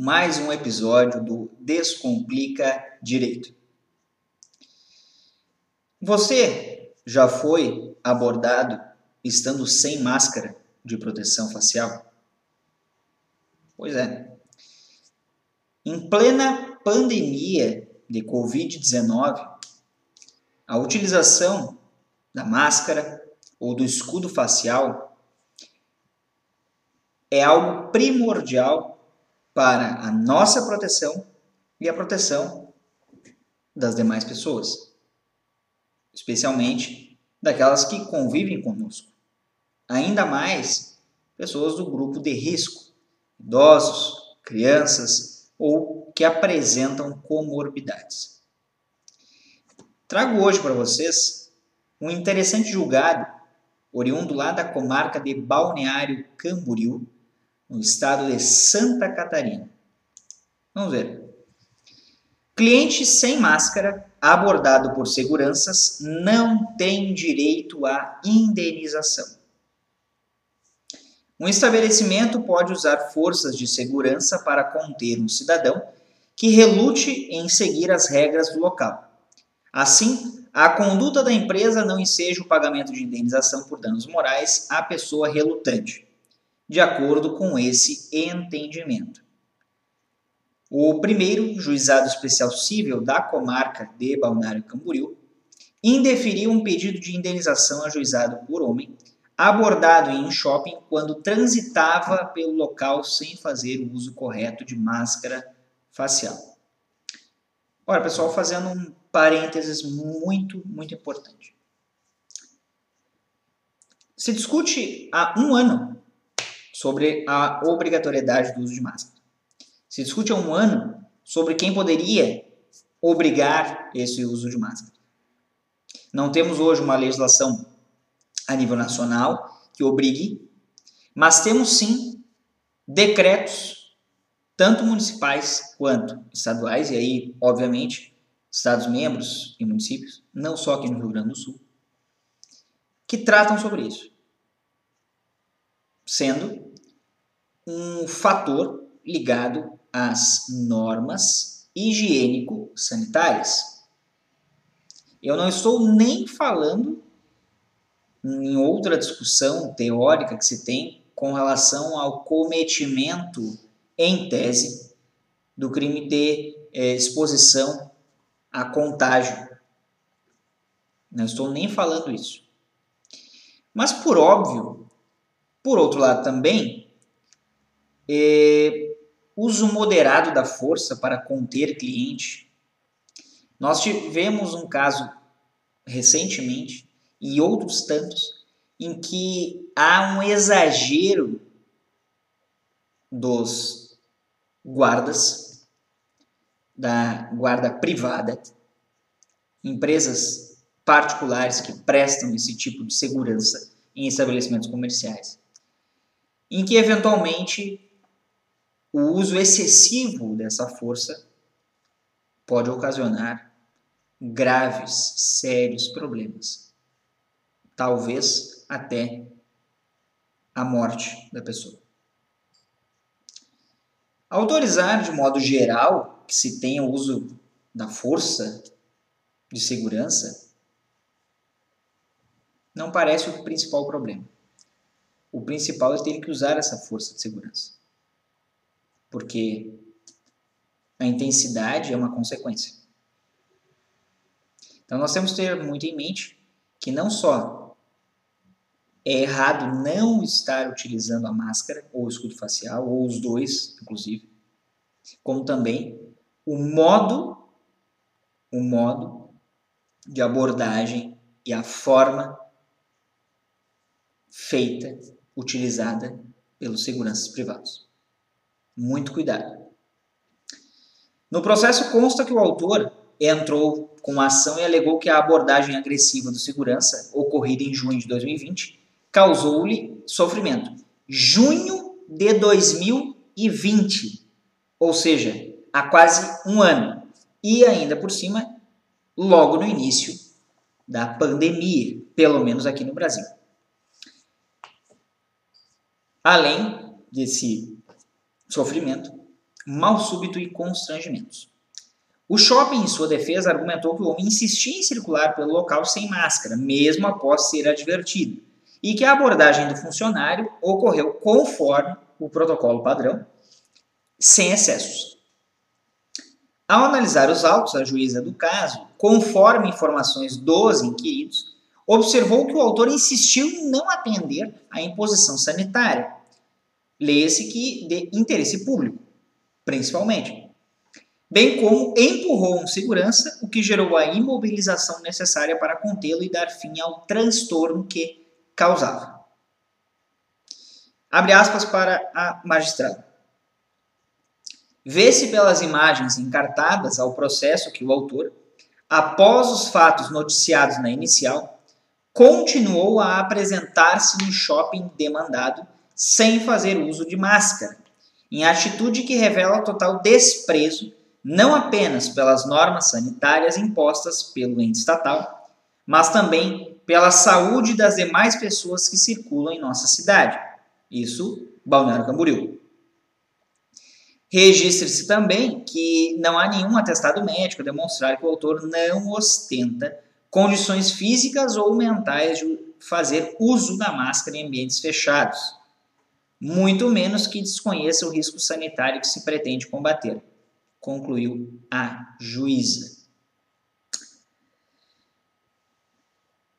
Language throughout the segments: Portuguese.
Mais um episódio do Descomplica Direito. Você já foi abordado estando sem máscara de proteção facial? Pois é. Em plena pandemia de Covid-19, a utilização da máscara ou do escudo facial é algo primordial para a nossa proteção e a proteção das demais pessoas, especialmente daquelas que convivem conosco. Ainda mais pessoas do grupo de risco, idosos, crianças ou que apresentam comorbidades. Trago hoje para vocês um interessante julgado oriundo lá da comarca de Balneário Camboriú, no estado de Santa Catarina. Vamos ver. Cliente sem máscara, abordado por seguranças, não tem direito à indenização. Um estabelecimento pode usar forças de segurança para conter um cidadão que relute em seguir as regras do local. Assim, a conduta da empresa não enseja o pagamento de indenização por danos morais à pessoa relutante de acordo com esse entendimento. O primeiro juizado especial civil da comarca de Balneário Camboriú indeferiu um pedido de indenização ajuizado por homem abordado em um shopping quando transitava pelo local sem fazer o uso correto de máscara facial. Olha, pessoal, fazendo um parênteses muito, muito importante. Se discute há um ano sobre a obrigatoriedade do uso de máscara. Se discute há um ano sobre quem poderia obrigar esse uso de máscara. Não temos hoje uma legislação a nível nacional que obrigue, mas temos sim decretos, tanto municipais quanto estaduais, e aí, obviamente, Estados-membros e municípios, não só aqui no Rio Grande do Sul, que tratam sobre isso. Sendo um fator ligado às normas higiênico-sanitárias. Eu não estou nem falando em outra discussão teórica que se tem com relação ao cometimento em tese do crime de é, exposição a contágio. Não estou nem falando isso. Mas por óbvio, por outro lado também, é, uso moderado da força para conter cliente. Nós tivemos um caso recentemente e outros tantos em que há um exagero dos guardas da guarda privada, empresas particulares que prestam esse tipo de segurança em estabelecimentos comerciais, em que eventualmente o uso excessivo dessa força pode ocasionar graves, sérios problemas. Talvez até a morte da pessoa. Autorizar de modo geral que se tenha o uso da força de segurança não parece o principal problema. O principal é ter que usar essa força de segurança porque a intensidade é uma consequência. Então nós temos que ter muito em mente que não só é errado não estar utilizando a máscara ou o escudo facial, ou os dois, inclusive, como também o modo, o modo de abordagem e a forma feita, utilizada pelos seguranças privados. Muito cuidado. No processo consta que o autor entrou com a ação e alegou que a abordagem agressiva do segurança, ocorrida em junho de 2020, causou-lhe sofrimento. Junho de 2020, ou seja, há quase um ano. E ainda por cima, logo no início da pandemia, pelo menos aqui no Brasil. Além desse sofrimento, mal súbito e constrangimentos. O shopping, em sua defesa, argumentou que o homem insistia em circular pelo local sem máscara, mesmo após ser advertido, e que a abordagem do funcionário ocorreu conforme o protocolo padrão, sem excessos. Ao analisar os autos, a juíza do caso, conforme informações dos inquiridos, observou que o autor insistiu em não atender à imposição sanitária. Leia-se que de interesse público, principalmente bem como empurrou um segurança, o que gerou a imobilização necessária para contê-lo e dar fim ao transtorno que causava. Abre aspas para a magistrada. Vê-se pelas imagens encartadas ao processo que o autor, após os fatos noticiados na inicial, continuou a apresentar-se no shopping demandado sem fazer uso de máscara, em atitude que revela total desprezo não apenas pelas normas sanitárias impostas pelo ente estatal, mas também pela saúde das demais pessoas que circulam em nossa cidade. Isso, Balneário Camboriú. Registre-se também que não há nenhum atestado médico a demonstrar que o autor não ostenta condições físicas ou mentais de fazer uso da máscara em ambientes fechados, muito menos que desconheça o risco sanitário que se pretende combater concluiu a juíza.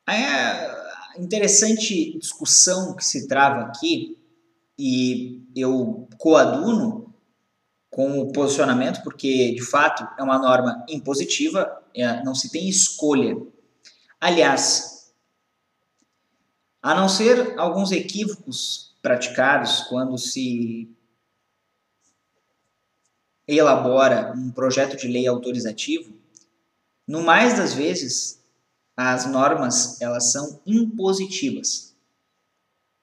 A interessante discussão que se trava aqui, e eu coaduno com o posicionamento, porque de fato é uma norma impositiva, é, não se tem escolha. Aliás, a não ser alguns equívocos praticados quando se elabora um projeto de lei autorizativo, no mais das vezes as normas elas são impositivas.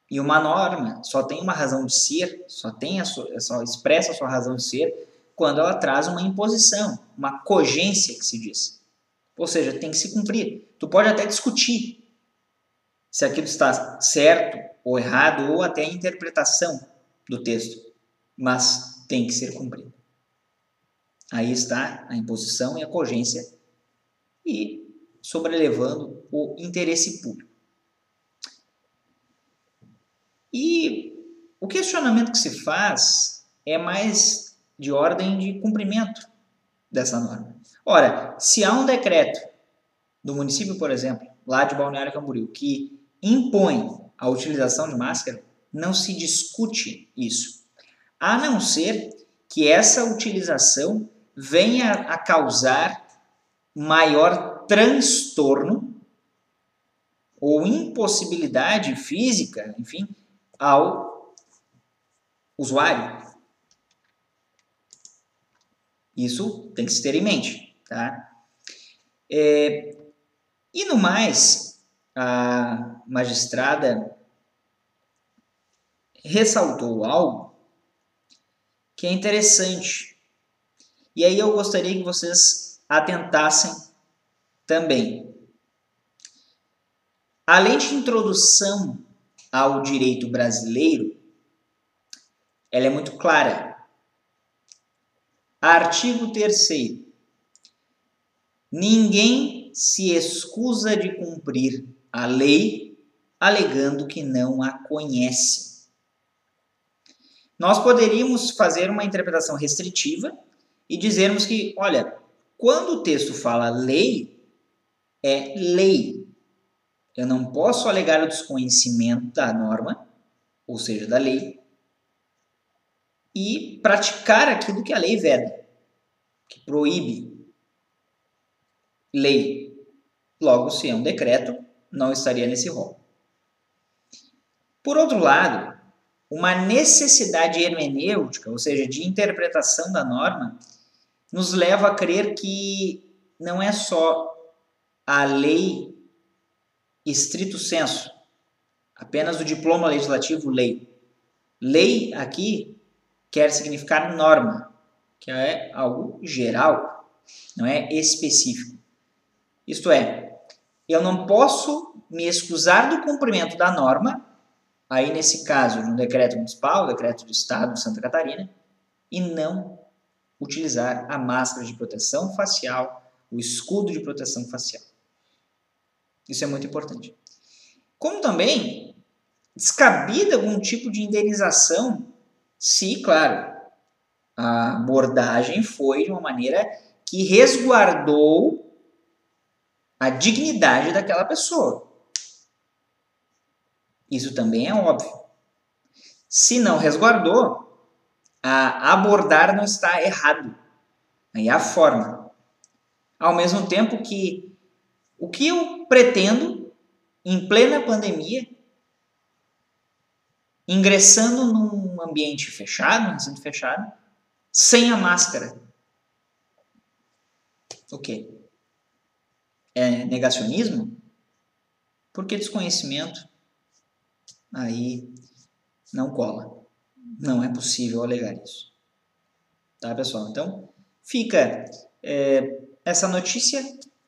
E uma norma só tem uma razão de ser, só tem a sua, só expressa a sua razão de ser quando ela traz uma imposição, uma cogência que se diz. Ou seja, tem que se cumprir. Tu pode até discutir se aquilo está certo ou errado ou até a interpretação do texto, mas tem que ser cumprido. Aí está a imposição e a cogência e sobrelevando o interesse público. E o questionamento que se faz é mais de ordem de cumprimento dessa norma. Ora, se há um decreto do município, por exemplo, lá de Balneário Camboriú, que impõe a utilização de máscara, não se discute isso, a não ser que essa utilização venha a causar maior transtorno ou impossibilidade física, enfim, ao usuário. Isso tem que se ter em mente, tá? É, e no mais, a magistrada ressaltou algo que é interessante e aí eu gostaria que vocês atentassem também. Além de introdução ao direito brasileiro, ela é muito clara. Artigo 3 Ninguém se excusa de cumprir a lei alegando que não a conhece. Nós poderíamos fazer uma interpretação restritiva e dizermos que, olha, quando o texto fala lei, é lei. Eu não posso alegar o desconhecimento da norma, ou seja, da lei, e praticar aquilo que a lei veda, que proíbe. Lei. Logo, se é um decreto, não estaria nesse rol. Por outro lado, uma necessidade hermenêutica, ou seja, de interpretação da norma, nos leva a crer que não é só a lei estrito senso, apenas o diploma legislativo lei. Lei aqui quer significar norma, que é algo geral, não é específico. Isto é, eu não posso me excusar do cumprimento da norma, aí nesse caso de um decreto municipal, decreto do Estado de Santa Catarina, e não utilizar a máscara de proteção facial, o escudo de proteção facial. Isso é muito importante. Como também descabida algum tipo de indenização, se, claro, a abordagem foi de uma maneira que resguardou a dignidade daquela pessoa. Isso também é óbvio. Se não resguardou, a abordar não está errado. Aí é a forma. Ao mesmo tempo que o que eu pretendo em plena pandemia, ingressando num ambiente fechado, um recinto fechado, sem a máscara. O quê? É negacionismo? Porque desconhecimento aí não cola. Não é possível alegar isso. Tá, pessoal? Então, fica é, essa notícia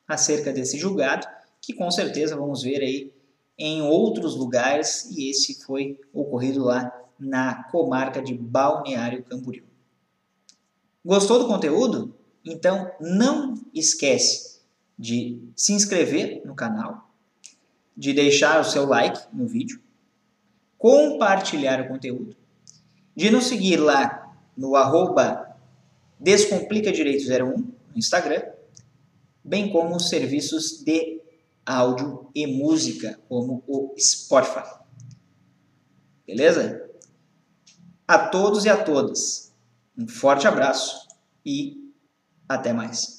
acerca desse julgado, que com certeza vamos ver aí em outros lugares, e esse foi ocorrido lá na comarca de Balneário Camboriú. Gostou do conteúdo? Então não esquece de se inscrever no canal, de deixar o seu like no vídeo, compartilhar o conteúdo, de nos seguir lá no arroba Descomplica Direito 01 no Instagram, bem como os serviços de áudio e música, como o Spotify. Beleza? A todos e a todas, um forte abraço e até mais.